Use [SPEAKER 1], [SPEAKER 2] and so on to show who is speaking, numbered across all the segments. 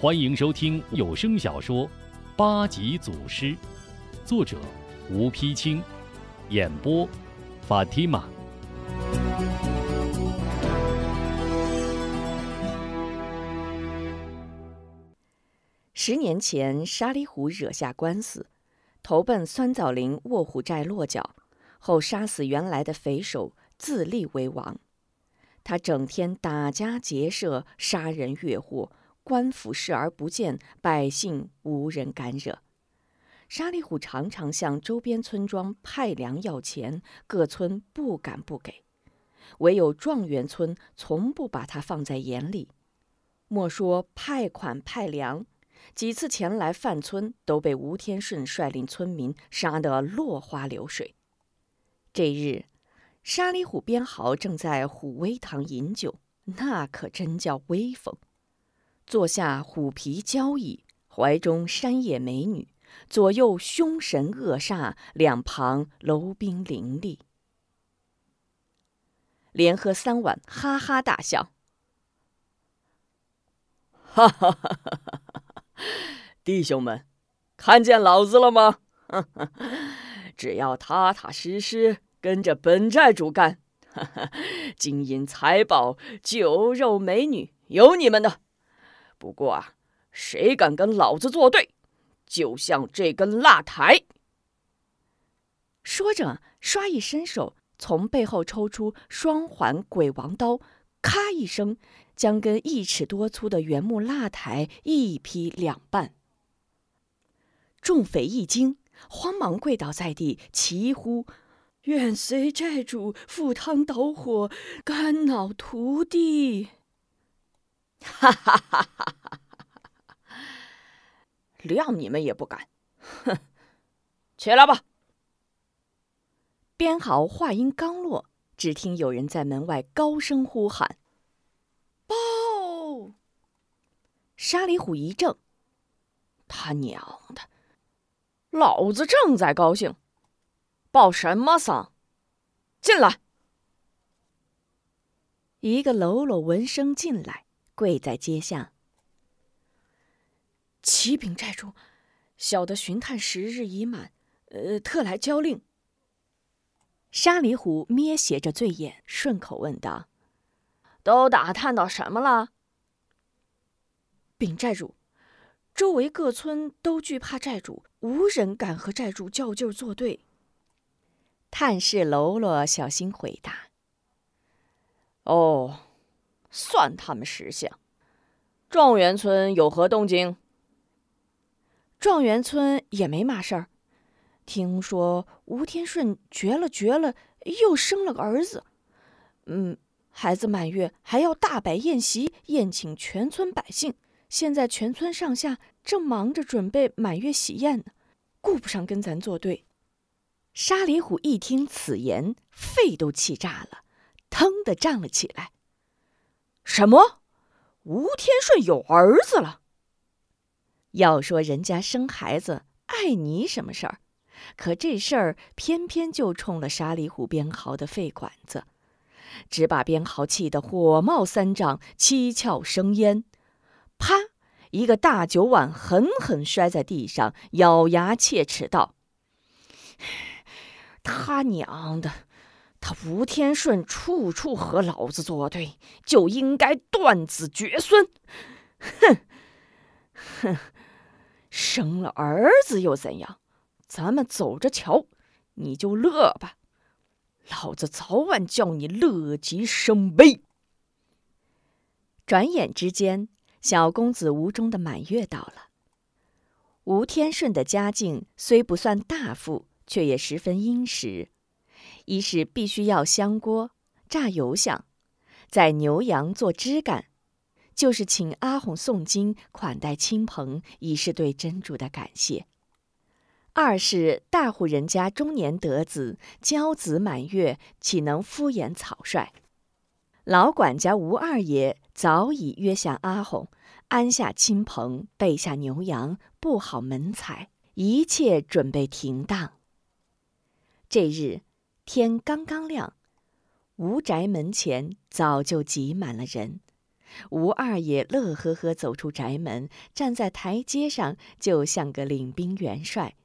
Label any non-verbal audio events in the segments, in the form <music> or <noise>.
[SPEAKER 1] 欢迎收听有声小说《八级祖师》，作者吴丕清，演播法蒂玛。
[SPEAKER 2] 十年前，沙里虎惹下官司，投奔酸枣林卧虎寨落脚，后杀死原来的匪首，自立为王。他整天打家劫舍，杀人越货。官府视而不见，百姓无人敢惹。沙里虎常常向周边村庄派粮要钱，各村不敢不给，唯有状元村从不把他放在眼里。莫说派款派粮，几次前来犯村，都被吴天顺率领村民杀得落花流水。这日，沙里虎边豪正在虎威堂饮酒，那可真叫威风。坐下虎皮交椅，怀中山野美女，左右凶神恶煞，两旁楼兵林立，连喝三碗，哈哈大笑。<laughs>
[SPEAKER 3] 哈哈哈哈哈！弟兄们，看见老子了吗？<laughs> 只要踏踏实实跟着本寨主干，<laughs> 金银财宝、酒肉美女，有你们的。不过啊，谁敢跟老子作对，就像这根蜡台。
[SPEAKER 2] 说着，唰一伸手，从背后抽出双环鬼王刀，咔一声，将根一尺多粗的原木蜡台一劈两半。众匪一惊，慌忙跪倒在地，齐呼：“愿随寨主赴汤蹈火，肝脑涂地。”
[SPEAKER 3] 哈哈哈哈哈！谅你们也不敢，哼！<laughs> 起来吧。
[SPEAKER 2] 边豪话音刚落，只听有人在门外高声呼喊：“报！”沙里虎一怔：“他娘的，
[SPEAKER 3] 老子正在高兴，报什么丧？进来！”
[SPEAKER 2] 一个喽啰闻声进来。跪在阶下，启禀寨主，小的巡探时日已满，呃，特来交令。沙里虎咩斜着醉眼，顺口问道：“
[SPEAKER 3] 都打探到什么了？”
[SPEAKER 2] 禀寨主，周围各村都惧怕寨主，无人敢和寨主较劲作对。探视喽啰小心回答：“
[SPEAKER 3] 哦。”算他们识相。状元村有何动静？
[SPEAKER 2] 状元村也没嘛事儿。听说吴天顺绝了绝了，又生了个儿子。嗯，孩子满月还要大摆宴席，宴请全村百姓。现在全村上下正忙着准备满月喜宴呢，顾不上跟咱作对。沙里虎一听此言，肺都气炸了，腾的站了起来。
[SPEAKER 3] 什么？吴天顺有儿子了？
[SPEAKER 2] 要说人家生孩子碍你什么事儿？可这事儿偏偏就冲了沙里虎边豪的肺管子，只把边豪气得火冒三丈，七窍生烟。啪！一个大酒碗狠狠摔在地上，咬牙切齿道：“他娘的！”他吴天顺处处和老子作对，就应该断子绝孙。哼，哼，生了儿子又怎样？咱们走着瞧，你就乐吧。老子早晚叫你乐极生悲。转眼之间，小公子吴中的满月到了。吴天顺的家境虽不算大富，却也十分殷实。一是必须要香锅、炸油香，在牛羊做枝干，就是请阿红诵经款待亲朋，以示对真主的感谢。二是大户人家中年得子，娇子满月，岂能敷衍草率？老管家吴二爷早已约下阿红，安下亲朋，备下牛羊，布好门彩，一切准备停当。这日。天刚刚亮，吴宅门前早就挤满了人。吴二爷乐呵呵走出宅门，站在台阶上，就像个领兵元帅，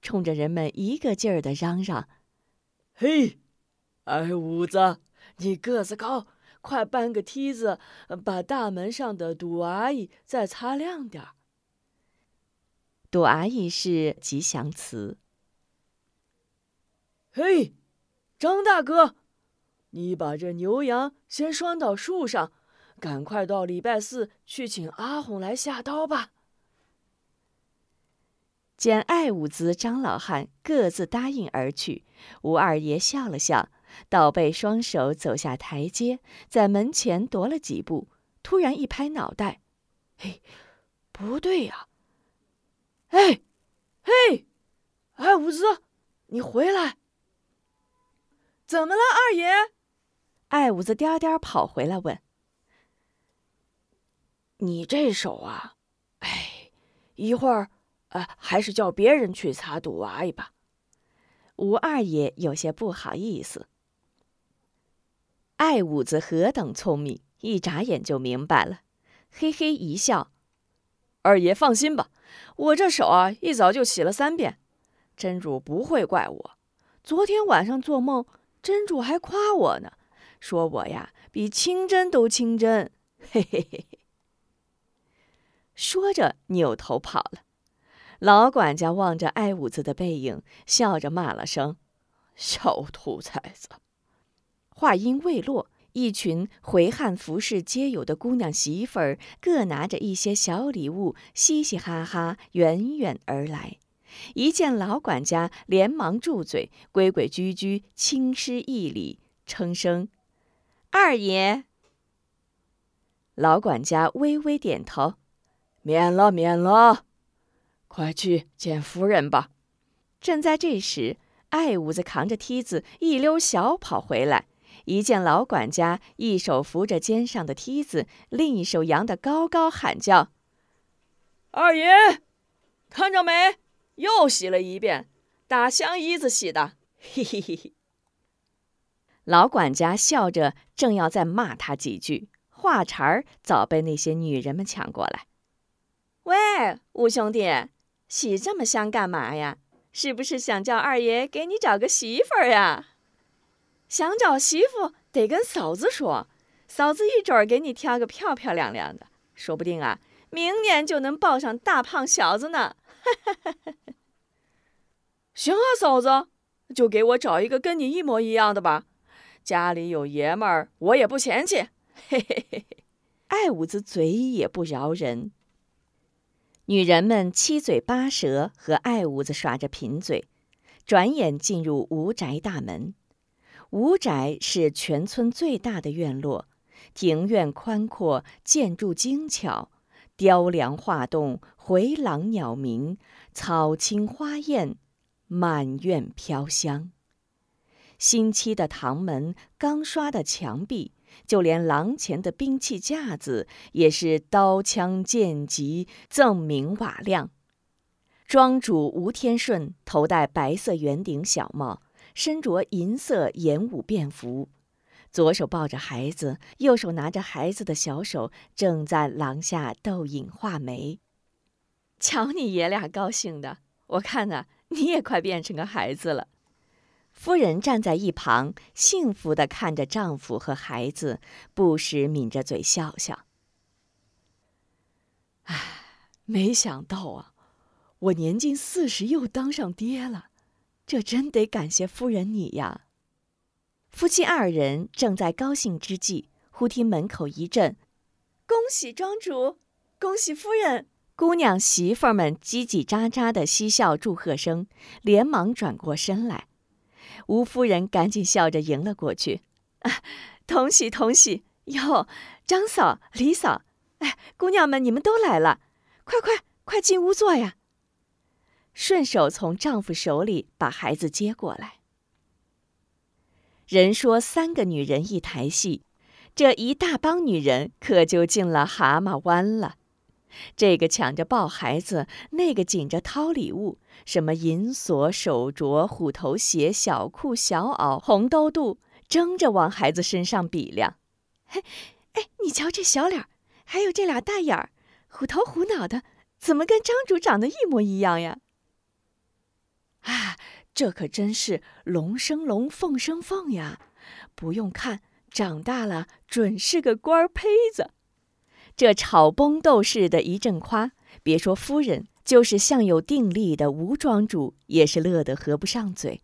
[SPEAKER 2] 冲着人们一个劲儿的嚷嚷：“
[SPEAKER 3] 嘿，二五子，你个子高，快搬个梯子，把大门上的堵阿姨再擦亮点儿。”
[SPEAKER 2] 堵阿姨是吉祥词。
[SPEAKER 3] 嘿，张大哥，你把这牛羊先拴到树上。赶快到礼拜四去请阿红来下刀吧。
[SPEAKER 2] 见爱五子、张老汉各自答应而去，吴二爷笑了笑，倒背双手走下台阶，在门前踱了几步，突然一拍脑袋：“
[SPEAKER 3] 嘿，不对呀！哎，嘿，爱五子，你回来！
[SPEAKER 4] 怎么了，二爷？”
[SPEAKER 2] 爱五子颠颠跑回来问。
[SPEAKER 3] 你这手啊，哎，一会儿，呃，还是叫别人去擦堵阿姨吧。
[SPEAKER 2] 吴二爷有些不好意思。爱五子何等聪明，一眨眼就明白了，嘿嘿一笑：“
[SPEAKER 3] 二爷放心吧，我这手啊，一早就洗了三遍，真主不会怪我。昨天晚上做梦，真主还夸我呢，说我呀比清真都清真。”嘿嘿嘿嘿。
[SPEAKER 2] 说着，扭头跑了。老管家望着爱五子的背影，笑着骂了声：“小兔崽子！”话音未落，一群回汉服饰皆有的姑娘媳妇儿，各拿着一些小礼物，嘻嘻哈哈远远而来。一见老管家，连忙住嘴，规规矩矩轻施一礼，称声：“二爷。”老管家微微点头。
[SPEAKER 3] 免了，免了，快去见夫人吧。
[SPEAKER 2] 正在这时，爱五子扛着梯子一溜小跑回来，一见老管家一手扶着肩上的梯子，另一手扬得高高，喊叫：“
[SPEAKER 3] 二爷，看着没？又洗了一遍，打香衣子洗的。”嘿嘿嘿嘿。
[SPEAKER 2] 老管家笑着，正要再骂他几句，话茬儿早被那些女人们抢过来。
[SPEAKER 4] 喂，五兄弟，洗这么香干嘛呀？是不是想叫二爷给你找个媳妇儿呀？想找媳妇得跟嫂子说，嫂子一准儿给你挑个漂漂亮亮的，说不定啊，明年就能抱上大胖小子呢。
[SPEAKER 3] 哈哈哈哈行啊，嫂子，就给我找一个跟你一模一样的吧，家里有爷们儿，我也不嫌弃。嘿嘿嘿嘿，
[SPEAKER 2] 爱五子嘴也不饶人。女人们七嘴八舌和爱五子耍着贫嘴，转眼进入吴宅大门。吴宅是全村最大的院落，庭院宽阔，建筑精巧，雕梁画栋，回廊鸟鸣，草青花艳，满院飘香。新漆的堂门，刚刷的墙壁。就连廊前的兵器架子也是刀枪剑戟锃明瓦亮。庄主吴天顺头戴白色圆顶小帽，身着银色演武便服，左手抱着孩子，右手拿着孩子的小手，正在廊下逗引画眉。瞧你爷俩高兴的，我看呐，你也快变成个孩子了。夫人站在一旁，幸福的看着丈夫和孩子，不时抿着嘴笑笑。
[SPEAKER 3] 唉，没想到啊，我年近四十又当上爹了，这真得感谢夫人你呀。
[SPEAKER 2] 夫妻二人正在高兴之际，忽听门口一阵“
[SPEAKER 4] 恭喜庄主，恭喜夫人”，
[SPEAKER 2] 姑娘媳妇们叽叽喳喳的嬉笑祝贺声，连忙转过身来。吴夫人赶紧笑着迎了过去，啊，同喜同喜哟！张嫂、李嫂，哎，姑娘们，你们都来了，快快快进屋坐呀！顺手从丈夫手里把孩子接过来。人说三个女人一台戏，这一大帮女人可就进了蛤蟆湾了。这个抢着抱孩子，那个紧着掏礼物，什么银锁、手镯、虎头鞋、小裤、小袄、红兜肚，争着往孩子身上比量。嘿，
[SPEAKER 4] 哎，你瞧这小脸，还有这俩大眼儿，虎头虎脑的，怎么跟张主长得一模一样呀？
[SPEAKER 2] 啊，这可真是龙生龙，凤生凤呀！不用看，长大了准是个官胚子。这草崩斗士的一阵夸，别说夫人，就是相有定力的吴庄主也是乐得合不上嘴。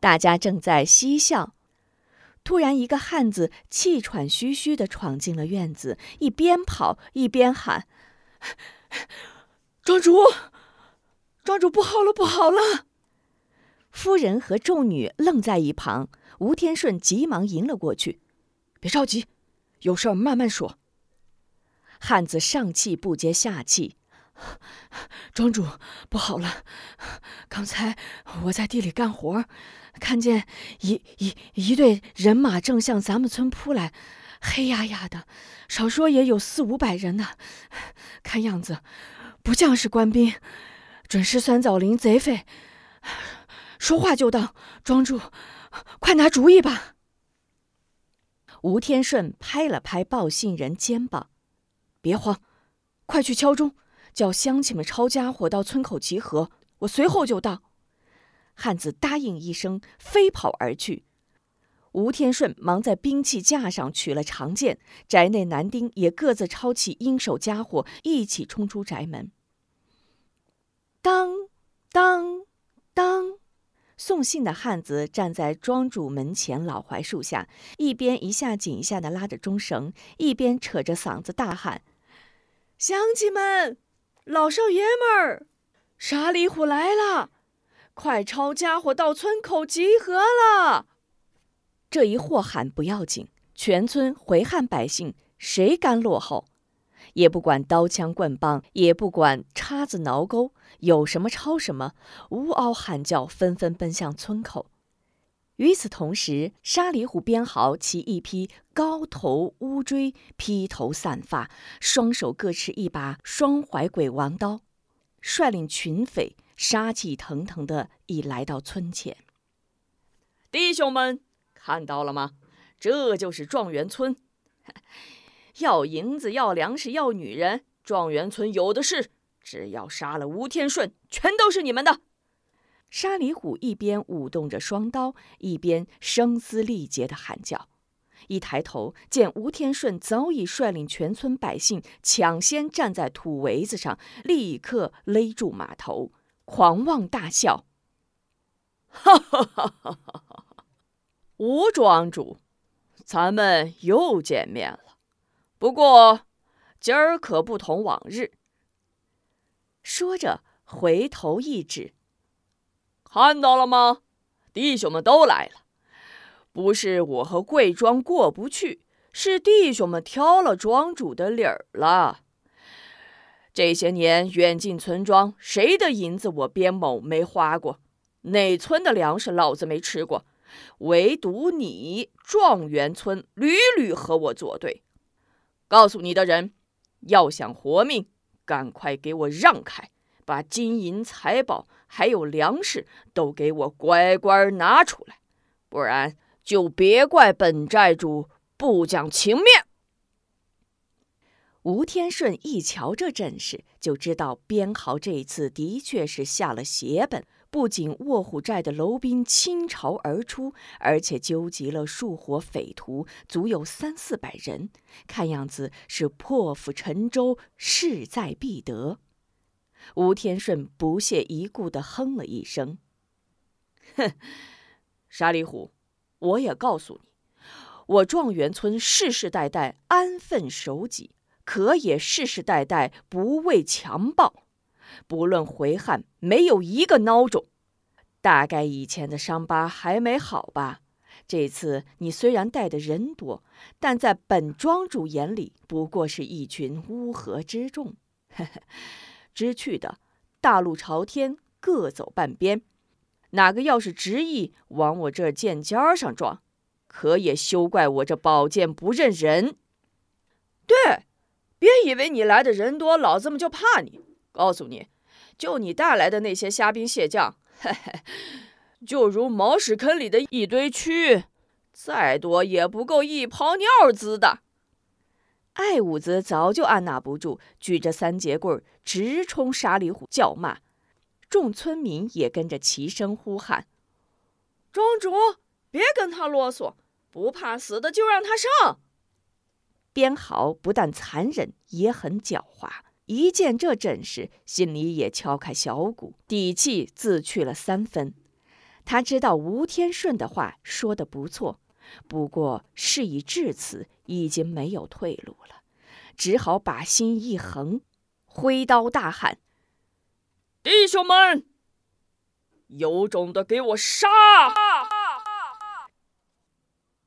[SPEAKER 2] 大家正在嬉笑，突然一个汉子气喘吁吁地闯进了院子，一边跑一边喊：“
[SPEAKER 3] 庄主，庄主，不好了，不好了！”
[SPEAKER 2] 夫人和众女愣在一旁，吴天顺急忙迎了过去：“
[SPEAKER 3] 别着急，有事儿慢慢说。”
[SPEAKER 2] 汉子上气不接下气：“
[SPEAKER 3] 庄主，不好了！刚才我在地里干活，看见一一一队人马正向咱们村扑来，黑压压的，少说也有四五百人呢。看样子不像是官兵，准是酸枣林贼匪。”说话就当，庄主，快拿主意吧。
[SPEAKER 2] 吴天顺拍了拍报信人肩膀：“
[SPEAKER 3] 别慌，快去敲钟，叫乡亲们抄家伙到村口集合，我随后就到。”
[SPEAKER 2] 汉子答应一声，飞跑而去。吴天顺忙在兵器架上取了长剑，宅内男丁也各自抄起应手家伙，一起冲出宅门。当，当。送信的汉子站在庄主门前老槐树下，一边一下紧一下的拉着钟绳，一边扯着嗓子大喊：“
[SPEAKER 3] 乡亲们，老少爷们儿，沙里虎来了，快抄家伙到村口集合了！”
[SPEAKER 2] 这一货喊不要紧，全村回汉百姓谁敢落后？也不管刀枪棍棒，也不管叉子挠钩，有什么抄什么，呜嗷喊叫，纷纷奔向村口。与此同时，沙里虎边豪骑一匹高头乌骓，披头散发，双手各持一把双怀鬼王刀，率领群匪，杀气腾腾的已来到村前。
[SPEAKER 3] 弟兄们，看到了吗？这就是状元村。要银子，要粮食，要女人，状元村有的是。只要杀了吴天顺，全都是你们的。
[SPEAKER 2] 沙里虎一边舞动着双刀，一边声嘶力竭的喊叫。一抬头，见吴天顺早已率领全村百姓抢先站在土围子上，立刻勒住马头，狂妄大笑：“ <laughs>
[SPEAKER 3] 哈哈哈哈哈哈！吴庄主，咱们又见面了。”不过，今儿可不同往日。
[SPEAKER 2] 说着，回头一指：“
[SPEAKER 3] 看到了吗？弟兄们都来了。不是我和贵庄过不去，是弟兄们挑了庄主的理儿了。这些年远近村庄，谁的银子我边某没花过？哪村的粮食老子没吃过？唯独你状元村屡屡和我作对。”告诉你的人，要想活命，赶快给我让开，把金银财宝还有粮食都给我乖乖拿出来，不然就别怪本寨主不讲情面。
[SPEAKER 2] 吴天顺一瞧这阵势，就知道边豪这次的确是下了血本。不仅卧虎寨的楼兵倾巢而出，而且纠集了数伙匪徒，足有三四百人，看样子是破釜沉舟，势在必得。吴天顺不屑一顾地哼了一声：“
[SPEAKER 3] 哼，沙里虎，我也告诉你，我状元村世世代代安分守己，可也世世代代不畏强暴。”不论回汉，没有一个孬种。大概以前的伤疤还没好吧？这次你虽然带的人多，但在本庄主眼里，不过是一群乌合之众。<laughs> 知趣的，大路朝天，各走半边。哪个要是执意往我这剑尖上撞，可也休怪我这宝剑不认人。对，别以为你来的人多，老子们就怕你。告诉你，就你带来的那些虾兵蟹将，嘿嘿，就如茅屎坑里的一堆蛆，再多也不够一泡尿滋的。
[SPEAKER 2] 艾五子早就按捺不住，举着三节棍直冲沙里虎叫骂。众村民也跟着齐声呼喊：“
[SPEAKER 4] 庄主，别跟他啰嗦，不怕死的就让他上。”
[SPEAKER 2] 边豪不但残忍，也很狡猾。一见这阵势，心里也敲开小鼓，底气自去了三分。他知道吴天顺的话说的不错，不过事已至此，已经没有退路了，只好把心一横，挥刀大喊：“
[SPEAKER 3] 弟兄们，有种的给我杀！”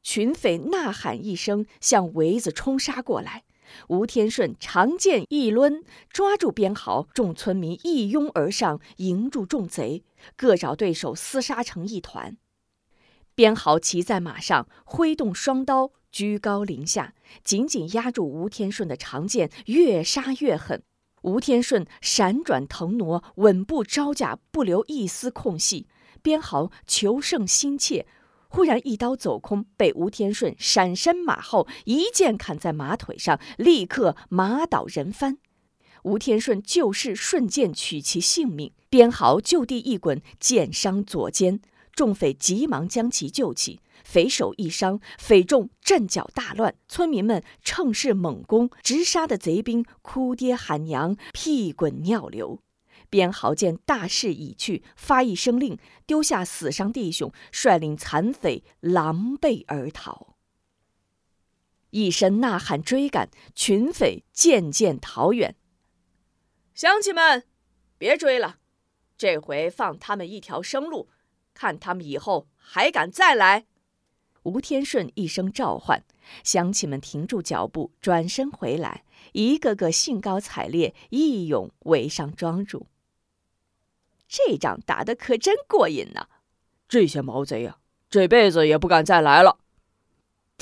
[SPEAKER 2] 群匪呐喊一声，向围子冲杀过来。吴天顺长剑一抡，抓住边豪，众村民一拥而上，迎住众贼，各找对手厮杀成一团。边豪骑在马上，挥动双刀，居高临下，紧紧压住吴天顺的长剑，越杀越狠。吴天顺闪转腾挪，稳步招架，不留一丝空隙。边豪求胜心切。忽然一刀走空，被吴天顺闪身马后一剑砍在马腿上，立刻马倒人翻。吴天顺就势瞬间取其性命，边豪就地一滚，剑伤左肩。众匪急忙将其救起，匪首一伤，匪众阵脚大乱。村民们趁势猛攻，直杀的贼兵哭爹喊娘，屁滚尿流。边豪见大势已去，发一声令，丢下死伤弟兄，率领残匪狼狈而逃。一声呐喊追赶，群匪渐渐逃远。
[SPEAKER 4] 乡亲们，别追了，这回放他们一条生路，看他们以后还敢再来。
[SPEAKER 2] 吴天顺一声召唤，乡亲们停住脚步，转身回来，一个个兴高采烈，一勇围上庄主。这仗打得可真过瘾呐！
[SPEAKER 3] 这些毛贼呀，这辈子也不敢再来了。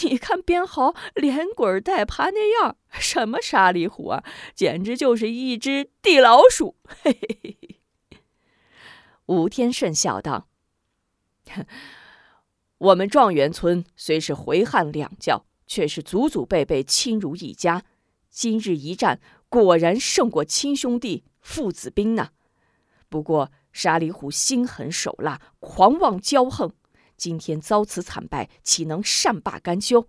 [SPEAKER 2] 你看边豪连滚带爬那样，什么沙里虎啊，简直就是一只地老鼠！嘿嘿嘿嘿。吴天顺笑道：“
[SPEAKER 3] 我们状元村虽是回汉两教，却是祖祖辈辈亲如一家。今日一战，果然胜过亲兄弟父子兵呐。不过……”沙里虎心狠手辣，狂妄骄横，今天遭此惨败，岂能善罢甘休？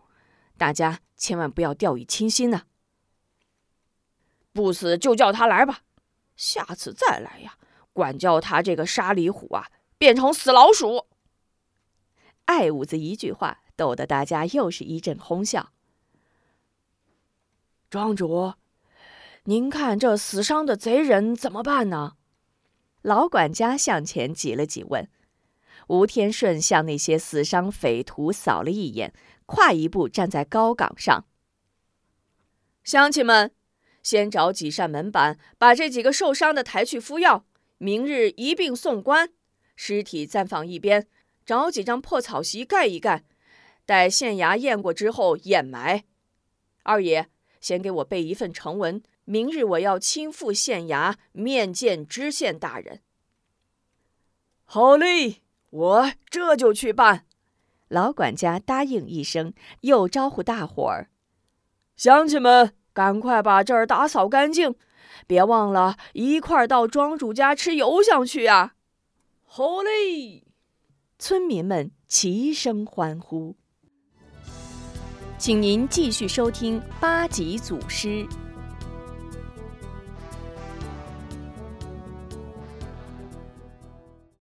[SPEAKER 3] 大家千万不要掉以轻心呐！不死就叫他来吧，下次再来呀，管教他这个沙里虎啊，变成死老鼠！
[SPEAKER 2] 爱五子一句话，逗得大家又是一阵哄笑。
[SPEAKER 3] 庄主，您看这死伤的贼人怎么办呢？
[SPEAKER 2] 老管家向前挤了挤，问：“吴天顺向那些死伤匪徒扫了一眼，跨一步站在高岗上。
[SPEAKER 4] 乡亲们，先找几扇门板，把这几个受伤的抬去敷药，明日一并送官。尸体暂放一边，找几张破草席盖一盖，待县衙验过之后掩埋。二爷，先给我备一份呈文。”明日我要亲赴县衙面见知县大人。
[SPEAKER 3] 好嘞，我这就去办。
[SPEAKER 2] 老管家答应一声，又招呼大伙儿：“
[SPEAKER 3] 乡亲们，赶快把这儿打扫干净，别忘了一块儿到庄主家吃油香去呀！”好嘞，
[SPEAKER 2] 村民们齐声欢呼。请您继续收听八级祖师。